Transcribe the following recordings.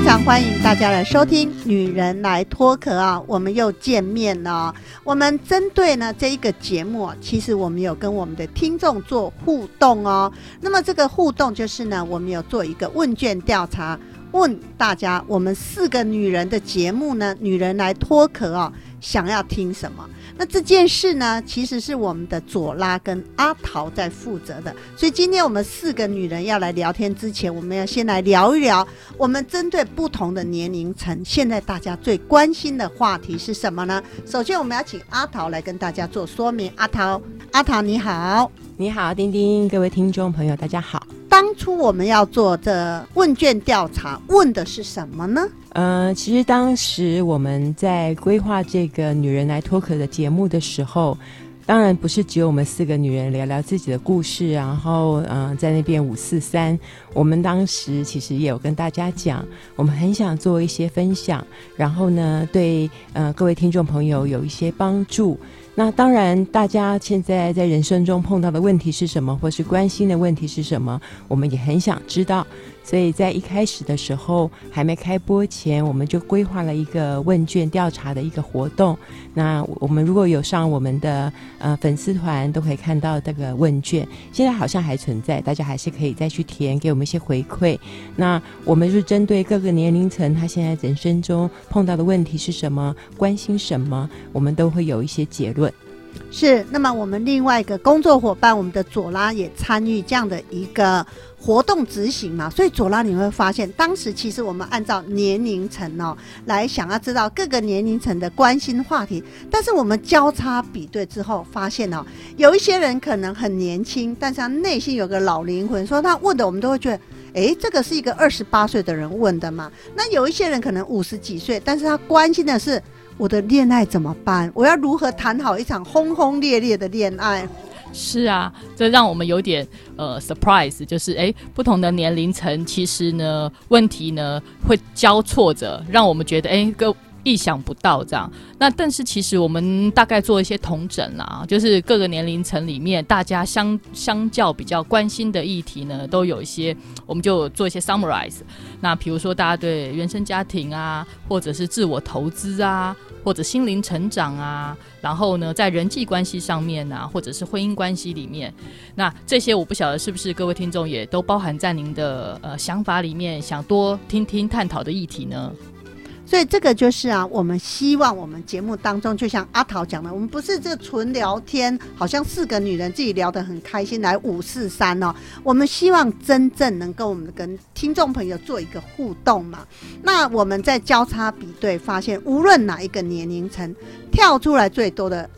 非常欢迎大家来收听《女人来脱壳》啊，我们又见面了。我们针对呢这一个节目，其实我们有跟我们的听众做互动哦。那么这个互动就是呢，我们有做一个问卷调查，问大家我们四个女人的节目呢，《女人来脱壳》哦，想要听什么？那这件事呢，其实是我们的左拉跟阿桃在负责的。所以今天我们四个女人要来聊天之前，我们要先来聊一聊，我们针对不同的年龄层，现在大家最关心的话题是什么呢？首先，我们要请阿桃来跟大家做说明。阿桃，阿桃你好，你好，丁丁，各位听众朋友，大家好。当初我们要做这问卷调查，问的是什么呢？呃，其实当时我们在规划这个“女人来脱壳”的节目的时候，当然不是只有我们四个女人聊聊自己的故事，然后嗯，在那边五四三。我们当时其实也有跟大家讲，我们很想做一些分享，然后呢，对呃各位听众朋友有一些帮助。那当然，大家现在在人生中碰到的问题是什么，或是关心的问题是什么，我们也很想知道。所以在一开始的时候，还没开播前，我们就规划了一个问卷调查的一个活动。那我们如果有上我们的呃粉丝团，都可以看到这个问卷。现在好像还存在，大家还是可以再去填，给我们一些回馈。那我们是针对各个年龄层，他现在人生中碰到的问题是什么，关心什么，我们都会有一些结论。是，那么我们另外一个工作伙伴，我们的左拉也参与这样的一个活动执行嘛。所以左拉你会发现，当时其实我们按照年龄层哦来想要知道各个年龄层的关心话题，但是我们交叉比对之后发现哦，有一些人可能很年轻，但是他内心有个老灵魂，说他问的我们都会觉得，诶，这个是一个二十八岁的人问的嘛。那有一些人可能五十几岁，但是他关心的是。我的恋爱怎么办？我要如何谈好一场轰轰烈烈的恋爱？是啊，这让我们有点呃 surprise，就是哎，不同的年龄层其实呢，问题呢会交错着，让我们觉得哎，各意想不到这样。那但是其实我们大概做一些同整啦，就是各个年龄层里面大家相相较比较关心的议题呢，都有一些，我们就做一些 summarize。那比如说大家对原生家庭啊，或者是自我投资啊，或者心灵成长啊，然后呢在人际关系上面啊，或者是婚姻关系里面，那这些我不晓得是不是各位听众也都包含在您的呃想法里面，想多听听探讨的议题呢？所以这个就是啊，我们希望我们节目当中，就像阿桃讲的，我们不是这纯聊天，好像四个女人自己聊得很开心，来五四三哦。我们希望真正能够我们跟听众朋友做一个互动嘛。那我们在交叉比对，发现无论哪一个年龄层跳出来最多的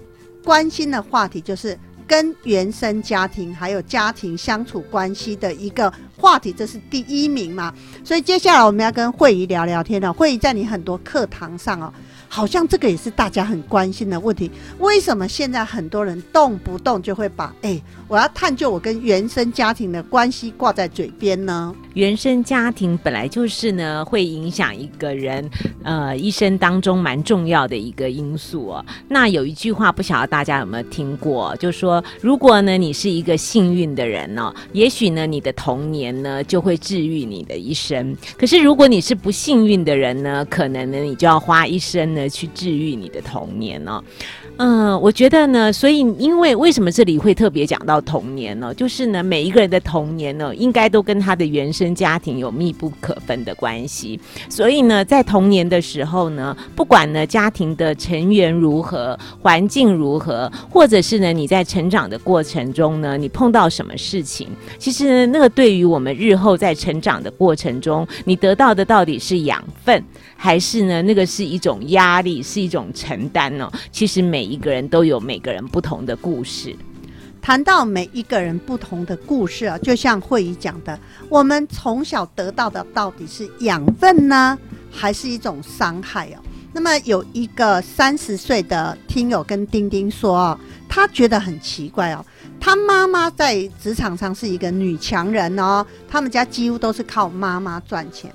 关心的话题，就是。跟原生家庭还有家庭相处关系的一个话题，这是第一名嘛？所以接下来我们要跟慧仪聊聊天了。慧仪在你很多课堂上哦。好像这个也是大家很关心的问题。为什么现在很多人动不动就会把“哎，我要探究我跟原生家庭的关系”挂在嘴边呢？原生家庭本来就是呢，会影响一个人呃一生当中蛮重要的一个因素哦。那有一句话，不晓得大家有没有听过，就说如果呢你是一个幸运的人呢，也许呢你的童年呢就会治愈你的一生。可是如果你是不幸运的人呢，可能呢你就要花一生呢。去治愈你的童年呢？嗯，我觉得呢，所以因为为什么这里会特别讲到童年呢？就是呢，每一个人的童年呢，应该都跟他的原生家庭有密不可分的关系。所以呢，在童年的时候呢，不管呢家庭的成员如何，环境如何，或者是呢你在成长的过程中呢，你碰到什么事情，其实那个对于我们日后在成长的过程中，你得到的到底是养分，还是呢那个是一种压力，是一种承担呢？其实每。一个人都有每个人不同的故事。谈到每一个人不同的故事啊，就像慧仪讲的，我们从小得到的到底是养分呢，还是一种伤害哦？那么有一个三十岁的听友跟丁丁说哦，他觉得很奇怪哦，他妈妈在职场上是一个女强人哦，他们家几乎都是靠妈妈赚钱。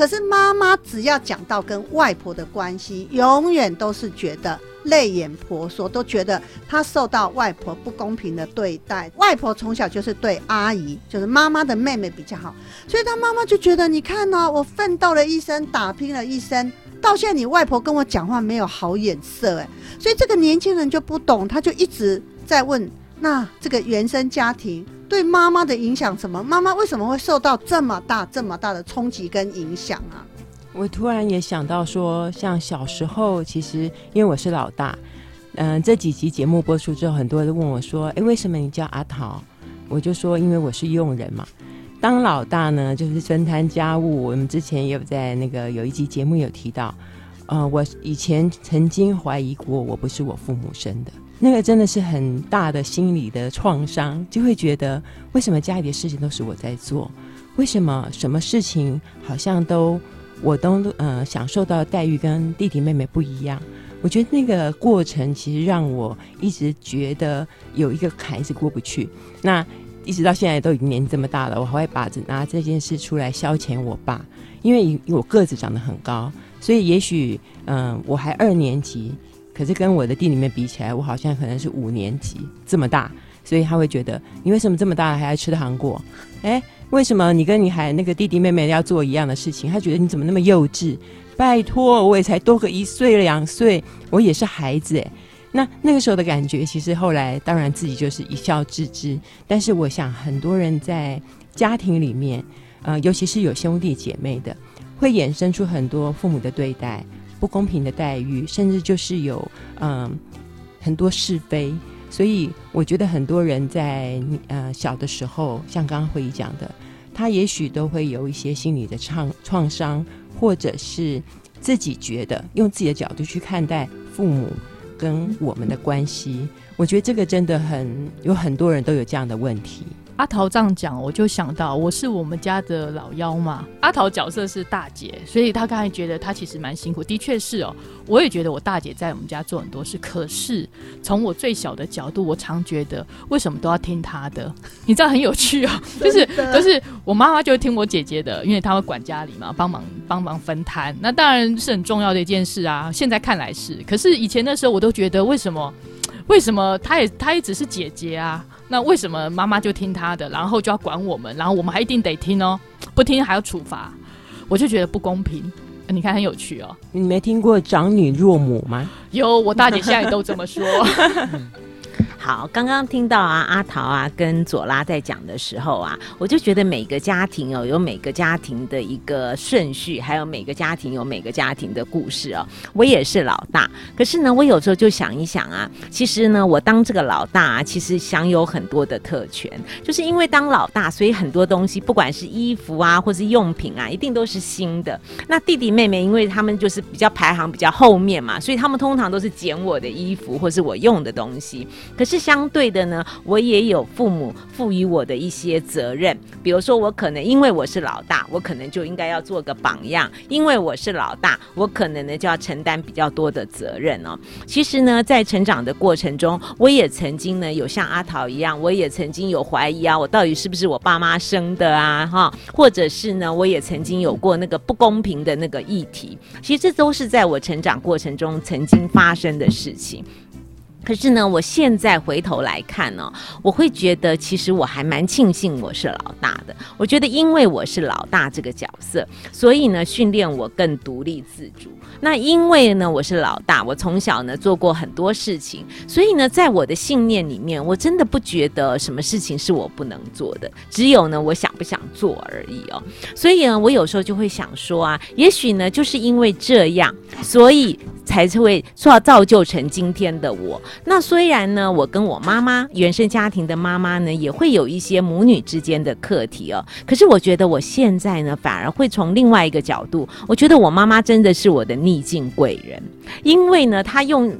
可是妈妈只要讲到跟外婆的关系，永远都是觉得泪眼婆娑，都觉得她受到外婆不公平的对待。外婆从小就是对阿姨，就是妈妈的妹妹比较好，所以她妈妈就觉得，你看呢，我奋斗了一生，打拼了一生，到现在你外婆跟我讲话没有好眼色，哎，所以这个年轻人就不懂，他就一直在问，那这个原生家庭。对妈妈的影响什么？妈妈为什么会受到这么大、这么大的冲击跟影响啊？我突然也想到说，像小时候，其实因为我是老大，嗯，这几集节目播出之后，很多人问我说：“哎，为什么你叫阿桃？”我就说：“因为我是佣人嘛。当老大呢，就是分摊家务。我们之前也有在那个有一集节目有提到，呃，我以前曾经怀疑过，我不是我父母生的。”那个真的是很大的心理的创伤，就会觉得为什么家里的事情都是我在做？为什么什么事情好像都我都呃享受到待遇跟弟弟妹妹不一样？我觉得那个过程其实让我一直觉得有一个坎一直过不去。那一直到现在都已经年纪这么大了，我还会把这拿这件事出来消遣我爸，因为我个子长得很高，所以也许嗯我还二年级。可是跟我的弟里面比起来，我好像可能是五年级这么大，所以他会觉得你为什么这么大了还爱吃糖果？哎，为什么你跟你还那个弟弟妹妹要做一样的事情？他觉得你怎么那么幼稚？拜托，我也才多个一岁两岁，我也是孩子哎。那那个时候的感觉，其实后来当然自己就是一笑置之。但是我想，很多人在家庭里面，呃，尤其是有兄弟姐妹的，会衍生出很多父母的对待。不公平的待遇，甚至就是有嗯很多是非，所以我觉得很多人在呃小的时候，像刚刚会议讲的，他也许都会有一些心理的创创伤，或者是自己觉得用自己的角度去看待父母跟我们的关系，我觉得这个真的很有很多人都有这样的问题。阿桃这样讲，我就想到我是我们家的老幺嘛。阿桃角色是大姐，所以她刚才觉得她其实蛮辛苦，的确是哦。我也觉得我大姐在我们家做很多事，可是从我最小的角度，我常觉得为什么都要听她的？你知道很有趣哦，就是就是我妈妈就听我姐姐的，因为她会管家里嘛，帮忙帮忙分摊，那当然是很重要的一件事啊。现在看来是，可是以前的时候我都觉得为什么为什么她也她也只是姐姐啊？那为什么妈妈就听她的，然后就要管我们，然后我们还一定得听哦，不听还要处罚，我就觉得不公平。你看很有趣哦，你没听过长女弱母吗？有，我大姐现在都这么说。好，刚刚听到啊，阿桃啊跟左拉在讲的时候啊，我就觉得每个家庭哦，有每个家庭的一个顺序，还有每个家庭有每个家庭的故事哦。我也是老大，可是呢，我有时候就想一想啊，其实呢，我当这个老大啊，其实享有很多的特权，就是因为当老大，所以很多东西，不管是衣服啊，或是用品啊，一定都是新的。那弟弟妹妹，因为他们就是比较排行比较后面嘛，所以他们通常都是捡我的衣服或是我用的东西。可是是相对的呢，我也有父母赋予我的一些责任，比如说我可能因为我是老大，我可能就应该要做个榜样；因为我是老大，我可能呢就要承担比较多的责任哦。其实呢，在成长的过程中，我也曾经呢有像阿桃一样，我也曾经有怀疑啊，我到底是不是我爸妈生的啊？哈，或者是呢，我也曾经有过那个不公平的那个议题。其实这都是在我成长过程中曾经发生的事情。可是呢，我现在回头来看呢，我会觉得其实我还蛮庆幸我是老大的。我觉得因为我是老大这个角色，所以呢，训练我更独立自主。那因为呢，我是老大，我从小呢做过很多事情，所以呢，在我的信念里面，我真的不觉得什么事情是我不能做的，只有呢，我想不想做而已哦。所以呢，我有时候就会想说啊，也许呢，就是因为这样，所以才会说要造就成今天的我。那虽然呢，我跟我妈妈原生家庭的妈妈呢，也会有一些母女之间的课题哦。可是我觉得我现在呢，反而会从另外一个角度，我觉得我妈妈真的是我的逆境贵人，因为呢，他用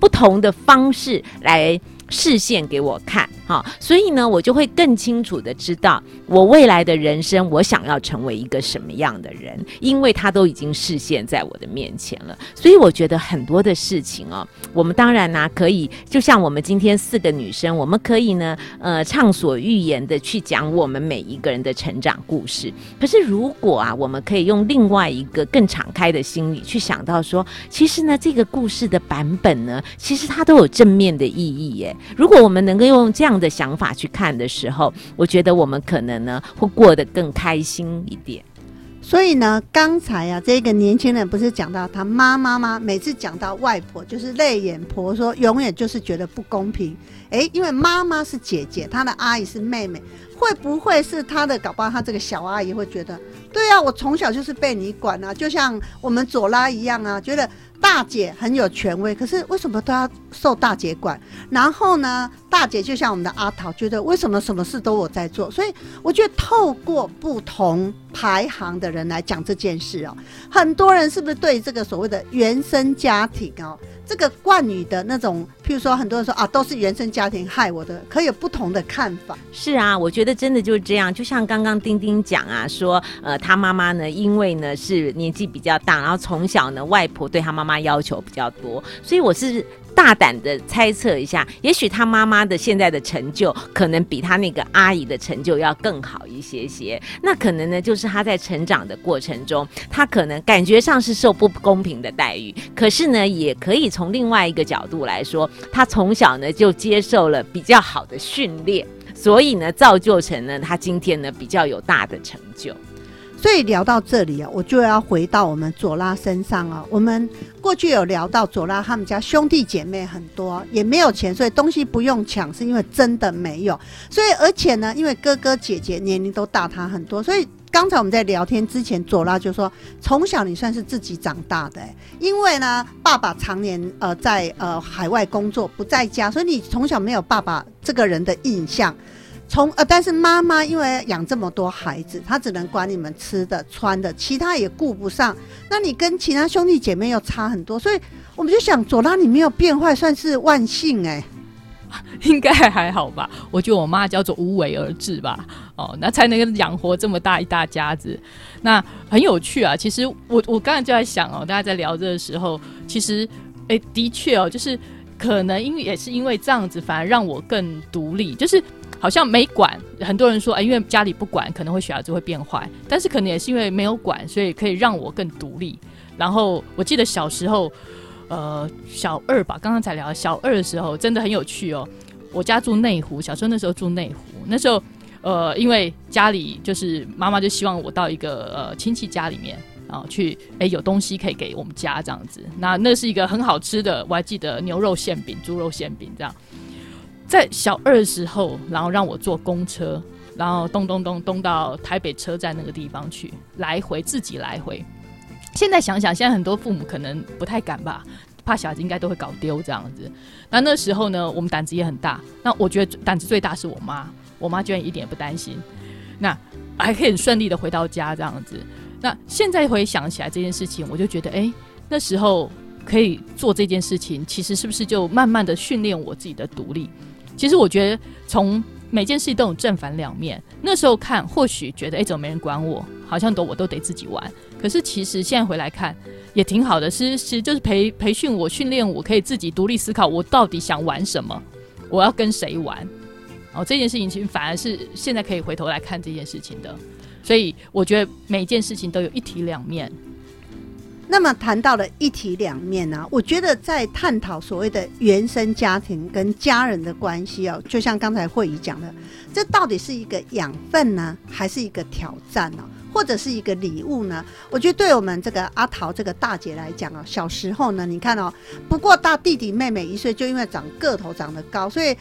不同的方式来视线给我看。好，所以呢，我就会更清楚的知道我未来的人生，我想要成为一个什么样的人，因为他都已经视现在我的面前了。所以我觉得很多的事情哦，我们当然呢可以，就像我们今天四个女生，我们可以呢，呃，畅所欲言的去讲我们每一个人的成长故事。可是如果啊，我们可以用另外一个更敞开的心理去想到说，其实呢，这个故事的版本呢，其实它都有正面的意义耶。如果我们能够用这样的想法去看的时候，我觉得我们可能呢会过得更开心一点。所以呢，刚才啊，这个年轻人不是讲到他妈妈吗？每次讲到外婆，就是泪眼婆，说永远就是觉得不公平。诶，因为妈妈是姐姐，她的阿姨是妹妹，会不会是她的？搞不好她这个小阿姨会觉得，对啊，我从小就是被你管啊，就像我们左拉一样啊，觉得。大姐很有权威，可是为什么都要受大姐管？然后呢，大姐就像我们的阿桃，觉得为什么什么事都我在做？所以我觉得透过不同排行的人来讲这件事哦，很多人是不是对这个所谓的原生家庭哦？这个冠语的那种，譬如说，很多人说啊，都是原生家庭害我的，可以有不同的看法。是啊，我觉得真的就是这样。就像刚刚丁丁讲啊，说呃，他妈妈呢，因为呢是年纪比较大，然后从小呢，外婆对他妈妈要求比较多，所以我是。大胆的猜测一下，也许他妈妈的现在的成就，可能比他那个阿姨的成就要更好一些些。那可能呢，就是他在成长的过程中，他可能感觉上是受不公平的待遇，可是呢，也可以从另外一个角度来说，他从小呢就接受了比较好的训练，所以呢，造就成呢他今天呢比较有大的成就。所以聊到这里啊，我就要回到我们左拉身上啊。我们过去有聊到左拉他们家兄弟姐妹很多，也没有钱，所以东西不用抢，是因为真的没有。所以而且呢，因为哥哥姐姐年龄都大他很多，所以刚才我们在聊天之前，左拉就说，从小你算是自己长大的，因为呢，爸爸常年呃在呃海外工作不在家，所以你从小没有爸爸这个人的印象。从呃，但是妈妈因为养这么多孩子，她只能管你们吃的、穿的，其他也顾不上。那你跟其他兄弟姐妹又差很多，所以我们就想，左拉你没有变坏，算是万幸哎。应该还好吧？我觉得我妈叫做无为而治吧。哦，那才能养活这么大一大家子。那很有趣啊。其实我我刚才就在想哦，大家在聊这的时候，其实哎，的确哦，就是可能因为也是因为这样子，反而让我更独立，就是。好像没管，很多人说，哎，因为家里不管，可能会小孩子会变坏。但是可能也是因为没有管，所以可以让我更独立。然后我记得小时候，呃，小二吧，刚刚才聊小二的时候，真的很有趣哦。我家住内湖，小时候那时候住内湖，那时候，呃，因为家里就是妈妈就希望我到一个呃亲戚家里面然后去，哎，有东西可以给我们家这样子。那那是一个很好吃的，我还记得牛肉馅饼、猪肉馅饼这样。在小二的时候，然后让我坐公车，然后咚咚咚咚到台北车站那个地方去，来回自己来回。现在想想，现在很多父母可能不太敢吧，怕小孩子应该都会搞丢这样子。那那时候呢，我们胆子也很大。那我觉得胆子最大是我妈，我妈居然一点也不担心，那还可以很顺利的回到家这样子。那现在回想起来这件事情，我就觉得，哎，那时候可以做这件事情，其实是不是就慢慢的训练我自己的独立？其实我觉得，从每件事情都有正反两面。那时候看，或许觉得哎，怎么没人管我？好像都我都得自己玩。可是其实现在回来看，也挺好的。其实其实就是培培训我、训练我，可以自己独立思考，我到底想玩什么，我要跟谁玩。哦，这件事情其实反而是现在可以回头来看这件事情的。所以我觉得每件事情都有一体两面。那么谈到了一体两面呢，我觉得在探讨所谓的原生家庭跟家人的关系哦，就像刚才慧仪讲的，这到底是一个养分呢，还是一个挑战呢，或者是一个礼物呢？我觉得对我们这个阿桃这个大姐来讲啊，小时候呢，你看哦，不过大弟弟妹妹一岁，就因为长个头长得高，所以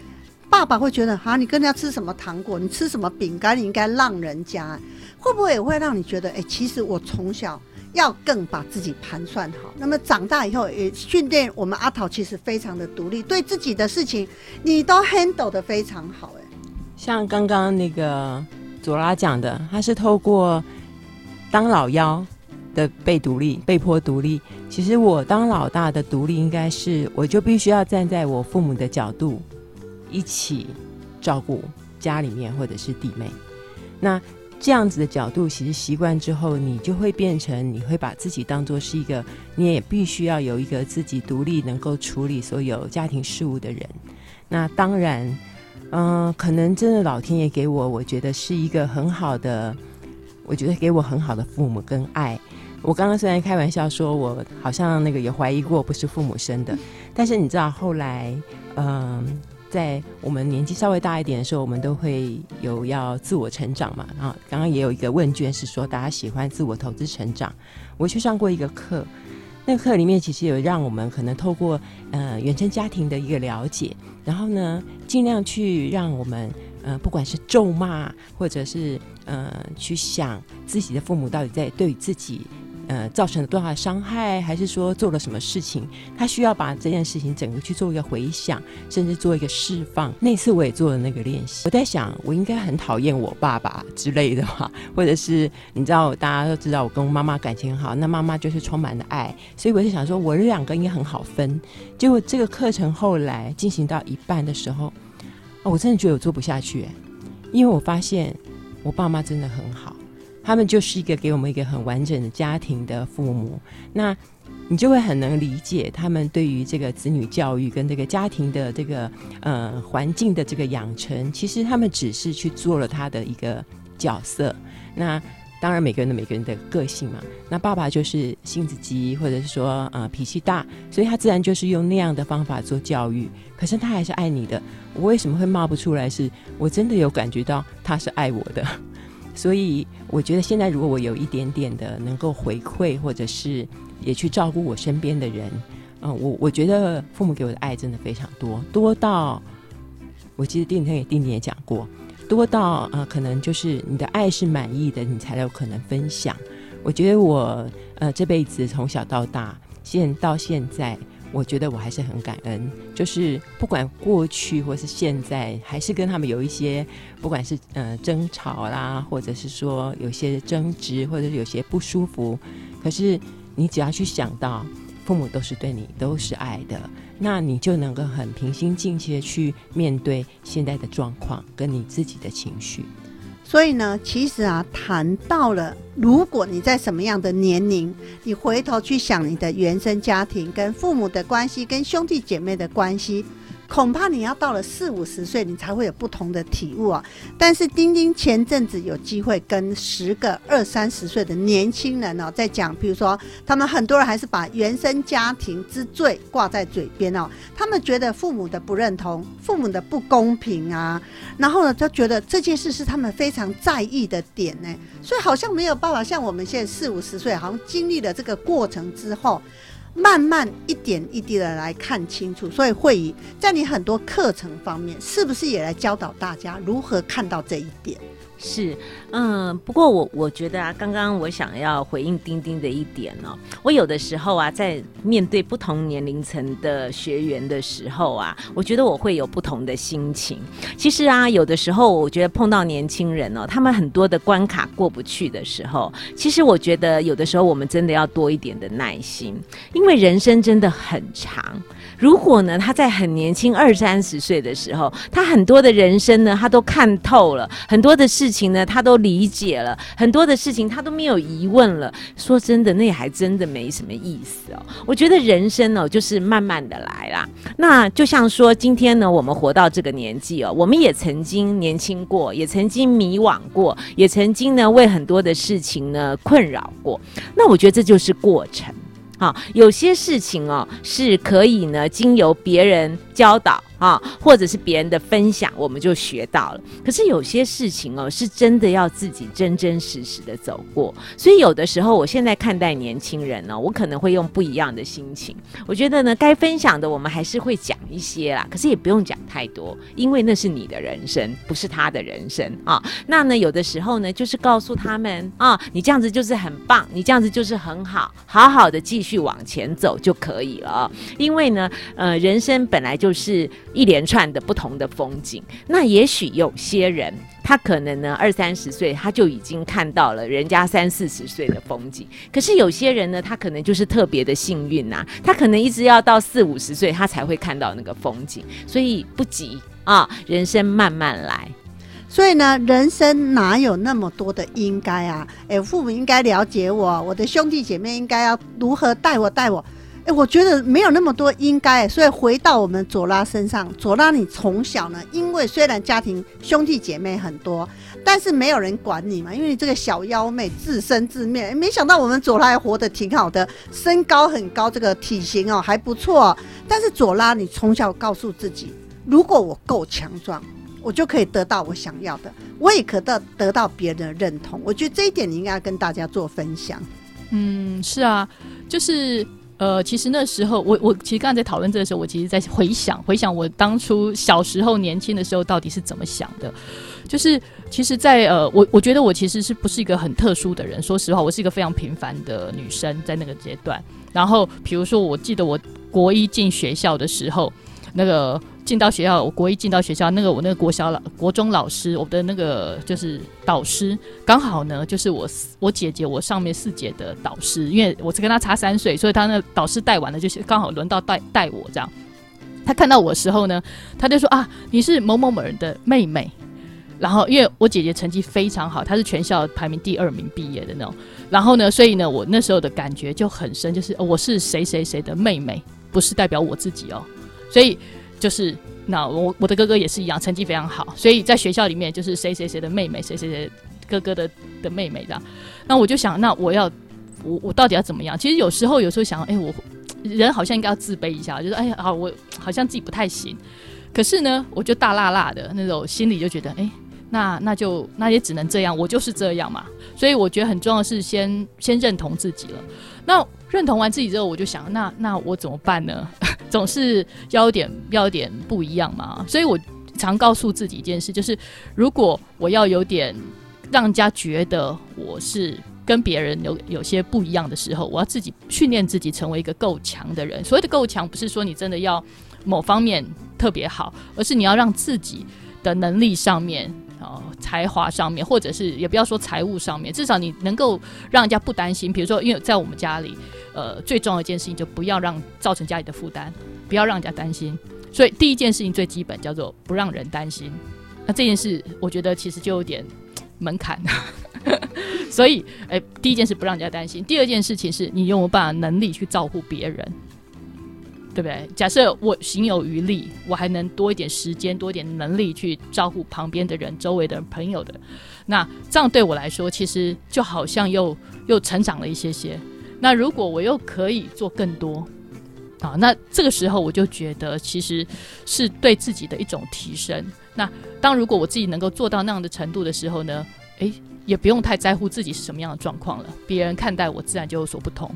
爸爸会觉得啊，你跟人家吃什么糖果，你吃什么饼干，你应该让人家，会不会也会让你觉得，哎，其实我从小。要更把自己盘算好，那么长大以后也训练我们阿桃，其实非常的独立，对自己的事情你都 handle 的非常好。哎，像刚刚那个左拉讲的，他是透过当老幺的被独立，被迫独立。其实我当老大的独立，应该是我就必须要站在我父母的角度，一起照顾家里面或者是弟妹。那这样子的角度，其实习惯之后，你就会变成你会把自己当做是一个，你也必须要有一个自己独立能够处理所有家庭事务的人。那当然，嗯，可能真的老天爷给我，我觉得是一个很好的，我觉得给我很好的父母跟爱。我刚刚虽然开玩笑说我好像那个也怀疑过不是父母生的，但是你知道后来，嗯。在我们年纪稍微大一点的时候，我们都会有要自我成长嘛。然后刚刚也有一个问卷是说大家喜欢自我投资成长。我去上过一个课，那个课里面其实有让我们可能透过呃原生家庭的一个了解，然后呢尽量去让我们呃不管是咒骂或者是呃去想自己的父母到底在对自己。呃，造成了多大的伤害，还是说做了什么事情？他需要把这件事情整个去做一个回想，甚至做一个释放。那次我也做了那个练习。我在想，我应该很讨厌我爸爸之类的吧，或者是你知道，大家都知道我跟我妈妈感情很好，那妈妈就是充满了爱，所以我就想说，我这两个应该很好分。结果这个课程后来进行到一半的时候，我真的觉得我做不下去，因为我发现我爸妈真的很好。他们就是一个给我们一个很完整的家庭的父母，那你就会很能理解他们对于这个子女教育跟这个家庭的这个呃环境的这个养成，其实他们只是去做了他的一个角色。那当然每个人的每个人的个性嘛，那爸爸就是性子急，或者是说呃脾气大，所以他自然就是用那样的方法做教育。可是他还是爱你的，我为什么会骂不出来？是我真的有感觉到他是爱我的。所以我觉得现在如果我有一点点的能够回馈，或者是也去照顾我身边的人，嗯，我我觉得父母给我的爱真的非常多，多到我记得丁天也丁丁也讲过，多到呃可能就是你的爱是满意的，你才有可能分享。我觉得我呃这辈子从小到大，现到现在。我觉得我还是很感恩，就是不管过去或是现在，还是跟他们有一些，不管是呃争吵啦，或者是说有些争执，或者是有些不舒服，可是你只要去想到父母都是对你都是爱的，那你就能够很平心静气的去面对现在的状况跟你自己的情绪。所以呢，其实啊，谈到了，如果你在什么样的年龄，你回头去想你的原生家庭、跟父母的关系、跟兄弟姐妹的关系。恐怕你要到了四五十岁，你才会有不同的体悟啊！但是丁丁前阵子有机会跟十个二三十岁的年轻人哦，在讲，比如说他们很多人还是把原生家庭之罪挂在嘴边哦，他们觉得父母的不认同、父母的不公平啊，然后呢，就觉得这件事是他们非常在意的点呢，所以好像没有办法像我们现在四五十岁，好像经历了这个过程之后。慢慢一点一滴的来看清楚，所以会议在你很多课程方面，是不是也来教导大家如何看到这一点？是，嗯，不过我我觉得啊，刚刚我想要回应丁丁的一点哦，我有的时候啊，在面对不同年龄层的学员的时候啊，我觉得我会有不同的心情。其实啊，有的时候我觉得碰到年轻人哦，他们很多的关卡过不去的时候，其实我觉得有的时候我们真的要多一点的耐心，因为人生真的很长。如果呢，他在很年轻二三十岁的时候，他很多的人生呢，他都看透了，很多的事情呢，他都理解了，很多的事情他都没有疑问了。说真的，那还真的没什么意思哦。我觉得人生哦，就是慢慢的来啦。那就像说，今天呢，我们活到这个年纪哦，我们也曾经年轻过，也曾经迷惘过，也曾经呢，为很多的事情呢困扰过。那我觉得这就是过程。好，有些事情哦是可以呢，经由别人教导。啊，或者是别人的分享，我们就学到了。可是有些事情哦，是真的要自己真真实实的走过。所以有的时候，我现在看待年轻人呢，我可能会用不一样的心情。我觉得呢，该分享的我们还是会讲一些啦，可是也不用讲太多，因为那是你的人生，不是他的人生啊。那呢，有的时候呢，就是告诉他们啊，你这样子就是很棒，你这样子就是很好，好好的继续往前走就可以了。因为呢，呃，人生本来就是。一连串的不同的风景，那也许有些人他可能呢二三十岁他就已经看到了人家三四十岁的风景，可是有些人呢他可能就是特别的幸运呐，他可能一直要到四五十岁他才会看到那个风景，所以不急啊，人生慢慢来。所以呢，人生哪有那么多的应该啊？哎，父母应该了解我，我的兄弟姐妹应该要如何带我带我。哎，我觉得没有那么多应该。所以回到我们左拉身上，左拉你从小呢，因为虽然家庭兄弟姐妹很多，但是没有人管你嘛，因为你这个小妖妹自生自灭。没想到我们左拉还活得挺好的，身高很高，这个体型哦还不错。但是左拉，你从小告诉自己，如果我够强壮。我就可以得到我想要的，我也可得得到别人的认同。我觉得这一点你应该要跟大家做分享。嗯，是啊，就是呃，其实那时候我我其实刚才在讨论这个时候，我其实在回想回想我当初小时候年轻的时候到底是怎么想的。就是其实，在呃，我我觉得我其实是不是一个很特殊的人？说实话，我是一个非常平凡的女生，在那个阶段。然后比如说，我记得我国一进学校的时候，那个。进到学校，我国一进到学校，那个我那个国小老国中老师，我的那个就是导师，刚好呢就是我我姐姐我上面四姐的导师，因为我是跟他差三岁，所以他那导师带完了，就是刚好轮到带带我这样。他看到我的时候呢，他就说啊，你是某某某人的妹妹。然后因为我姐姐成绩非常好，她是全校排名第二名毕业的那种。然后呢，所以呢，我那时候的感觉就很深，就是我是谁谁谁的妹妹，不是代表我自己哦，所以。就是那我我的哥哥也是一样，成绩非常好，所以在学校里面就是谁谁谁的妹妹，谁谁谁哥哥的的妹妹这样。那我就想，那我要我我到底要怎么样？其实有时候有时候想，哎，我人好像应该要自卑一下，就是哎呀，我好像自己不太行。可是呢，我就大辣辣的那种心里就觉得，哎，那那就那也只能这样，我就是这样嘛。所以我觉得很重要的是先先认同自己了。那认同完自己之后，我就想，那那我怎么办呢？总是要点要点不一样嘛，所以我常告诉自己一件事，就是如果我要有点让人家觉得我是跟别人有有些不一样的时候，我要自己训练自己成为一个够强的人。所谓的够强，不是说你真的要某方面特别好，而是你要让自己的能力上面。哦，才华上面，或者是也不要说财务上面，至少你能够让人家不担心。比如说，因为在我们家里，呃，最重要一件事情就不要让造成家里的负担，不要让人家担心。所以第一件事情最基本叫做不让人担心。那这件事，我觉得其实就有点门槛。所以，哎，第一件事不让人家担心，第二件事情是你有没有办法能力去照顾别人。对不对？假设我行有余力，我还能多一点时间、多一点能力去照顾旁边的人、周围的朋友的，那这样对我来说，其实就好像又又成长了一些些。那如果我又可以做更多啊，那这个时候我就觉得，其实是对自己的一种提升。那当如果我自己能够做到那样的程度的时候呢，诶，也不用太在乎自己是什么样的状况了，别人看待我自然就有所不同。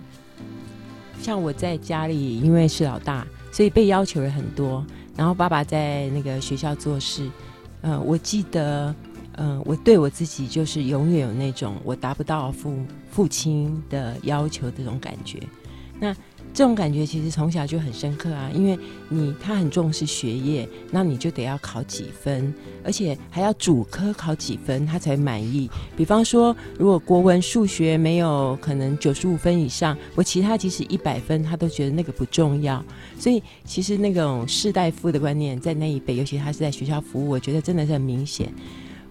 像我在家里，因为是老大，所以被要求了很多。然后爸爸在那个学校做事，呃，我记得，嗯，我对我自己就是永远有那种我达不到父父亲的要求这种感觉。那这种感觉其实从小就很深刻啊，因为你他很重视学业，那你就得要考几分，而且还要主科考几分，他才满意。比方说，如果国文、数学没有可能九十五分以上，我其他即使一百分，他都觉得那个不重要。所以其实那种士大夫的观念在那一辈，尤其他是在学校服务，我觉得真的是很明显。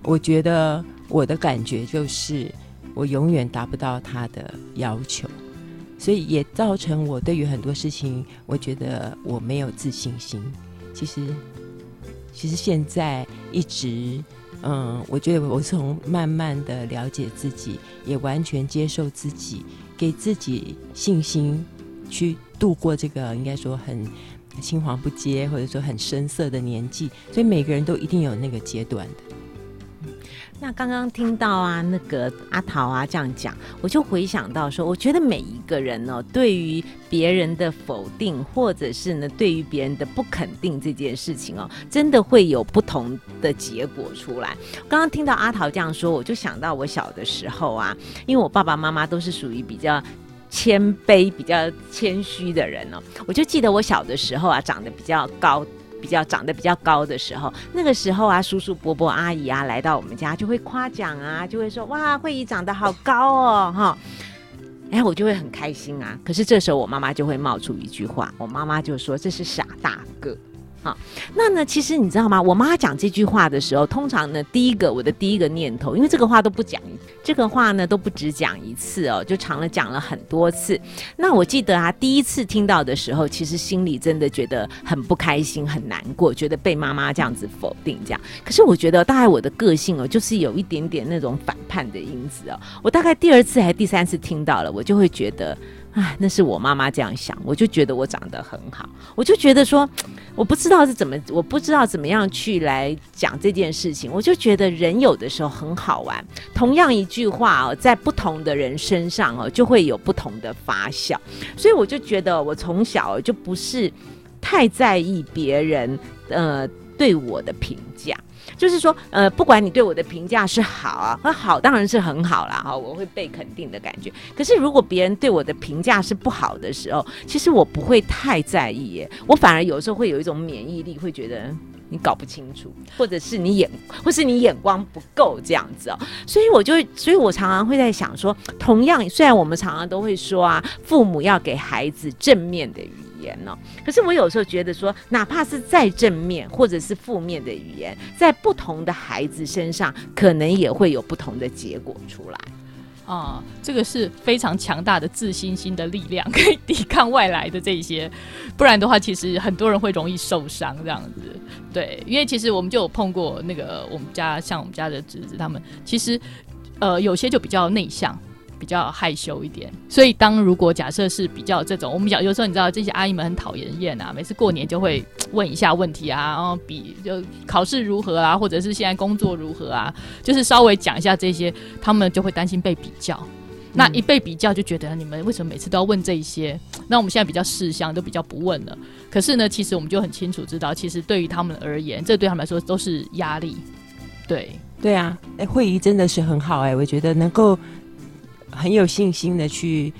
我觉得我的感觉就是，我永远达不到他的要求。所以也造成我对于很多事情，我觉得我没有自信心。其实，其实现在一直，嗯，我觉得我从慢慢的了解自己，也完全接受自己，给自己信心，去度过这个应该说很青黄不接，或者说很深色的年纪。所以每个人都一定有那个阶段的。那刚刚听到啊，那个阿桃啊这样讲，我就回想到说，我觉得每一个人呢，对于别人的否定，或者是呢，对于别人的不肯定这件事情哦，真的会有不同的结果出来。刚刚听到阿桃这样说，我就想到我小的时候啊，因为我爸爸妈妈都是属于比较谦卑、比较谦虚的人哦，我就记得我小的时候啊，长得比较高。比较长得比较高的时候，那个时候啊，叔叔伯伯阿姨啊来到我们家就会夸奖啊，就会说哇，慧仪长得好高哦，哈，哎，我就会很开心啊。可是这时候我妈妈就会冒出一句话，我妈妈就说这是傻大个，哈，那呢，其实你知道吗？我妈讲这句话的时候，通常呢，第一个我的第一个念头，因为这个话都不讲，这个话呢都不只讲一次哦，就长了讲了很多次。那我记得啊，第一次听到的时候，其实心里真的觉得很不开心、很难过，觉得被妈妈这样子否定这样。可是我觉得，大概我的个性哦，就是有一点点那种反叛的因子哦。我大概第二次还第三次听到了，我就会觉得。哎，那是我妈妈这样想，我就觉得我长得很好，我就觉得说，我不知道是怎么，我不知道怎么样去来讲这件事情，我就觉得人有的时候很好玩。同样一句话哦，在不同的人身上哦，就会有不同的发酵，所以我就觉得我从小就不是太在意别人呃对我的评价。就是说，呃，不管你对我的评价是好啊，那好当然是很好啦，哈，我会被肯定的感觉。可是如果别人对我的评价是不好的时候，其实我不会太在意耶，我反而有时候会有一种免疫力，会觉得你搞不清楚，或者是你眼，或是你眼光不够这样子哦。所以我就，所以我常常会在想说，同样，虽然我们常常都会说啊，父母要给孩子正面的语。言哦，可是我有时候觉得说，哪怕是再正面或者是负面的语言，在不同的孩子身上，可能也会有不同的结果出来。啊，这个是非常强大的自信心的力量，可以抵抗外来的这些。不然的话，其实很多人会容易受伤这样子。对，因为其实我们就有碰过那个我们家，像我们家的侄子他们，其实呃有些就比较内向。比较害羞一点，所以当如果假设是比较这种，我们讲有时候你知道这些阿姨们很讨厌厌啊，每次过年就会问一下问题啊，然后比就考试如何啊，或者是现在工作如何啊，就是稍微讲一下这些，他们就会担心被比较。那一被比较就觉得你们为什么每次都要问这些？那我们现在比较事项都比较不问了。可是呢，其实我们就很清楚知道，其实对于他们而言，这对他们来说都是压力。对对啊，哎，会议真的是很好哎，我觉得能够。很有信心的去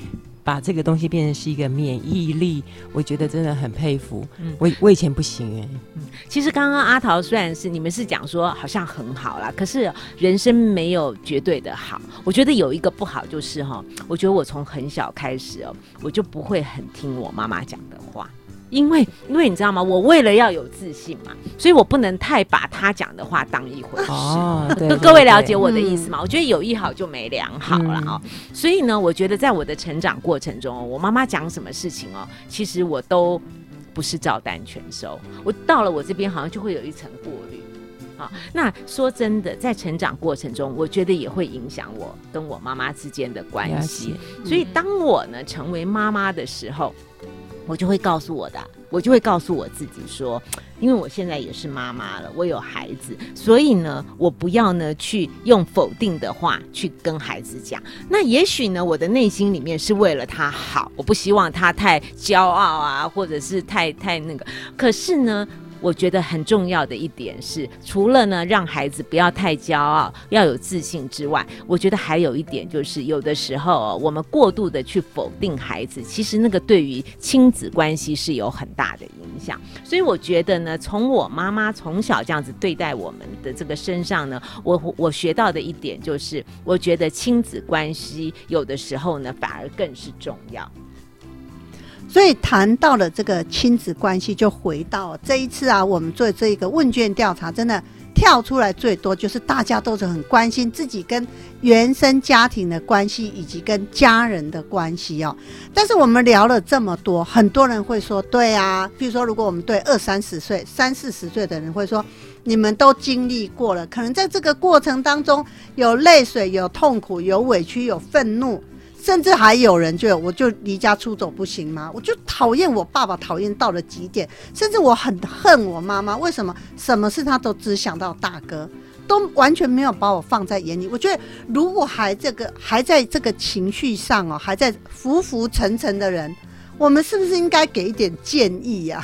把这个东西变成是一个免疫力，我觉得真的很佩服。嗯，我我以前不行哎。嗯，其实刚刚阿桃虽然是你们是讲说好像很好啦，可是人生没有绝对的好。我觉得有一个不好就是哈，我觉得我从很小开始哦，我就不会很听我妈妈讲的话。因为，因为你知道吗？我为了要有自信嘛，所以我不能太把他讲的话当一回事。哦，对，各位了解我的意思吗？我觉得有一好就没两好了啊。所以呢，我觉得在我的成长过程中，我妈妈讲什么事情哦，其实我都不是照单全收。我到了我这边，好像就会有一层过滤。啊，那说真的，在成长过程中，我觉得也会影响我跟我妈妈之间的关系。所以，当我呢成为妈妈的时候。我就会告诉我的，我就会告诉我自己说，因为我现在也是妈妈了，我有孩子，所以呢，我不要呢去用否定的话去跟孩子讲。那也许呢，我的内心里面是为了他好，我不希望他太骄傲啊，或者是太太那个。可是呢。我觉得很重要的一点是，除了呢让孩子不要太骄傲、要有自信之外，我觉得还有一点就是，有的时候我们过度的去否定孩子，其实那个对于亲子关系是有很大的影响。所以我觉得呢，从我妈妈从小这样子对待我们的这个身上呢，我我学到的一点就是，我觉得亲子关系有的时候呢反而更是重要。所以谈到了这个亲子关系，就回到这一次啊，我们做这一个问卷调查，真的跳出来最多就是大家都是很关心自己跟原生家庭的关系，以及跟家人的关系哦。但是我们聊了这么多，很多人会说，对啊，比如说如果我们对二三十岁、三四十岁的人会说，你们都经历过了，可能在这个过程当中有泪水、有痛苦、有委屈、有愤怒。甚至还有人就我就离家出走不行吗？我就讨厌我爸爸，讨厌到了极点。甚至我很恨我妈妈，为什么？什么事他都只想到大哥，都完全没有把我放在眼里。我觉得如果还这个还在这个情绪上哦，还在浮浮沉沉的人，我们是不是应该给一点建议呀？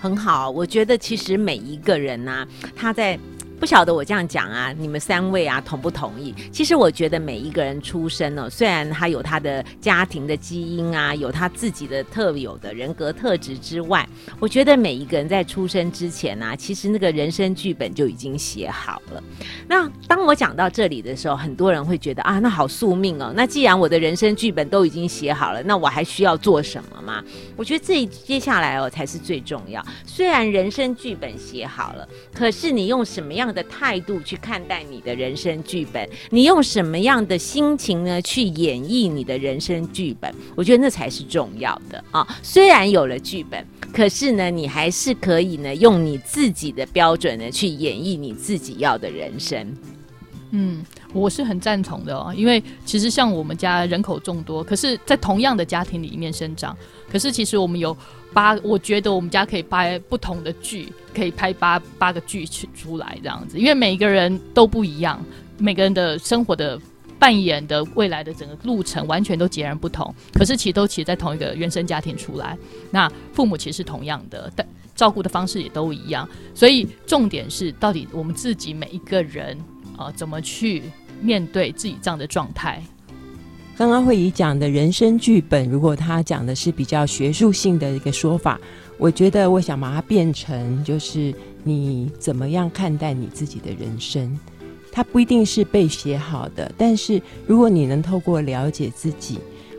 很好，我觉得其实每一个人呐，他在。不晓得我这样讲啊，你们三位啊同不同意？其实我觉得每一个人出生呢，虽然他有他的家庭的基因啊，有他自己的特有的人格特质之外，我觉得每一个人在出生之前啊，其实那个人生剧本就已经写好了。那当我讲到这里的时候，很多人会觉得啊，那好宿命哦。那既然我的人生剧本都已经写好了，那我还需要做什么吗？我觉得这接下来哦才是最重要。虽然人生剧本写好了，可是你用什么样的态度去看待你的人生剧本？你用什么样的心情呢去演绎你的人生剧本？我觉得那才是重要的啊！虽然有了剧本，可是呢，你还是可以呢用你自己的标准呢去演绎你自己要的人生。嗯，我是很赞同的哦，因为其实像我们家人口众多，可是，在同样的家庭里面生长，可是其实我们有八，我觉得我们家可以拍不同的剧，可以拍八八个剧出出来这样子，因为每个人都不一样，每个人的生活的扮演的未来的整个路程完全都截然不同，可是其实都其实在同一个原生家庭出来，那父母其实是同样的，但照顾的方式也都一样，所以重点是到底我们自己每一个人。啊，怎么去面对自己这样的状态？刚刚会议讲的人生剧本，如果他讲的是比较学术性的一个说法，我觉得我想把它变成就是你怎么样看待你自己的人生。它不一定是被写好的，但是如果你能透过了解自己，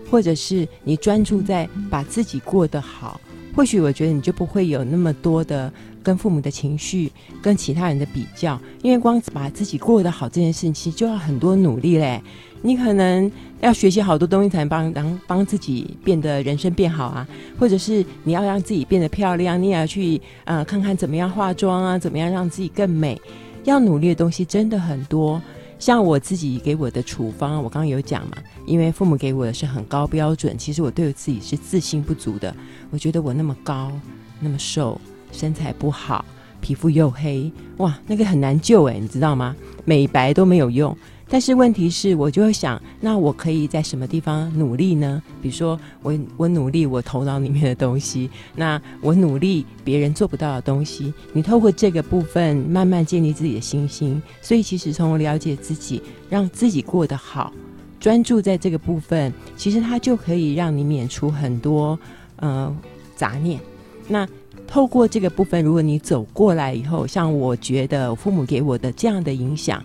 或者是你专注在把自己过得好，或许我觉得你就不会有那么多的。跟父母的情绪，跟其他人的比较，因为光把自己过得好这件事情，其实就要很多努力嘞。你可能要学习好多东西，才能帮让帮自己变得人生变好啊，或者是你要让自己变得漂亮，你也要去呃看看怎么样化妆啊，怎么样让自己更美。要努力的东西真的很多。像我自己给我的处方，我刚刚有讲嘛，因为父母给我的是很高标准，其实我对我自己是自信不足的。我觉得我那么高，那么瘦。身材不好，皮肤又黑，哇，那个很难救哎，你知道吗？美白都没有用。但是问题是，我就会想，那我可以在什么地方努力呢？比如说，我我努力我头脑里面的东西，那我努力别人做不到的东西。你透过这个部分慢慢建立自己的信心。所以，其实从了解自己，让自己过得好，专注在这个部分，其实它就可以让你免除很多呃杂念。那透过这个部分，如果你走过来以后，像我觉得父母给我的这样的影响，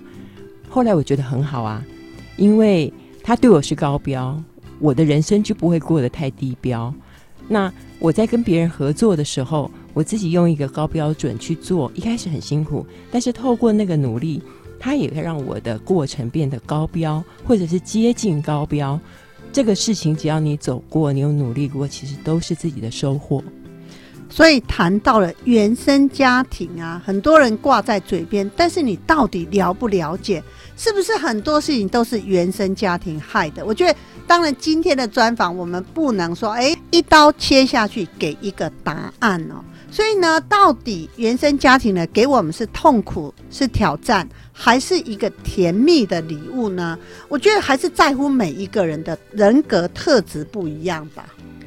后来我觉得很好啊，因为他对我是高标，我的人生就不会过得太低标。那我在跟别人合作的时候，我自己用一个高标准去做，一开始很辛苦，但是透过那个努力，他也会让我的过程变得高标，或者是接近高标。这个事情只要你走过，你有努力过，其实都是自己的收获。所以谈到了原生家庭啊，很多人挂在嘴边，但是你到底了不了解？是不是很多事情都是原生家庭害的？我觉得，当然今天的专访我们不能说，哎，一刀切下去给一个答案哦。所以呢，到底原生家庭呢，给我们是痛苦、是挑战，还是一个甜蜜的礼物呢？我觉得还是在乎每一个人的人格特质不一样吧。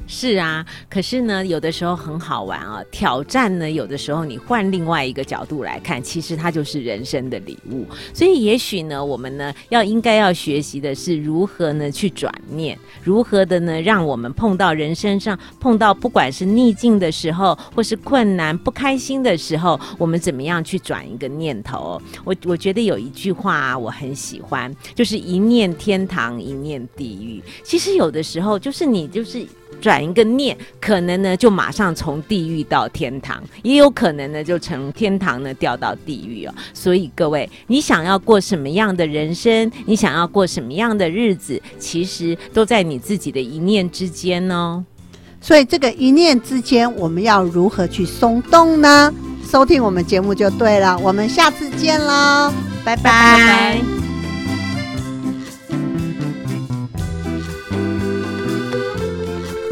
是啊，可是呢，有的时候很好玩啊。挑战呢，有的时候你换另外一个角度来看，其实它就是人生的礼物。所以也许呢，我们呢要应该要学习的是如何呢去转念，如何的呢让我们碰到人生上碰到不管是逆境的时候，或是困难不开心的时候，我们怎么样去转一个念头？我我觉得有一句话啊，我很喜欢，就是一念天堂，一念地狱。其实有的时候就是你就是。转一个念，可能呢就马上从地狱到天堂，也有可能呢就从天堂呢掉到地狱哦。所以各位，你想要过什么样的人生，你想要过什么样的日子，其实都在你自己的一念之间哦。所以这个一念之间，我们要如何去松动呢？收听我们节目就对了，我们下次见喽，拜拜。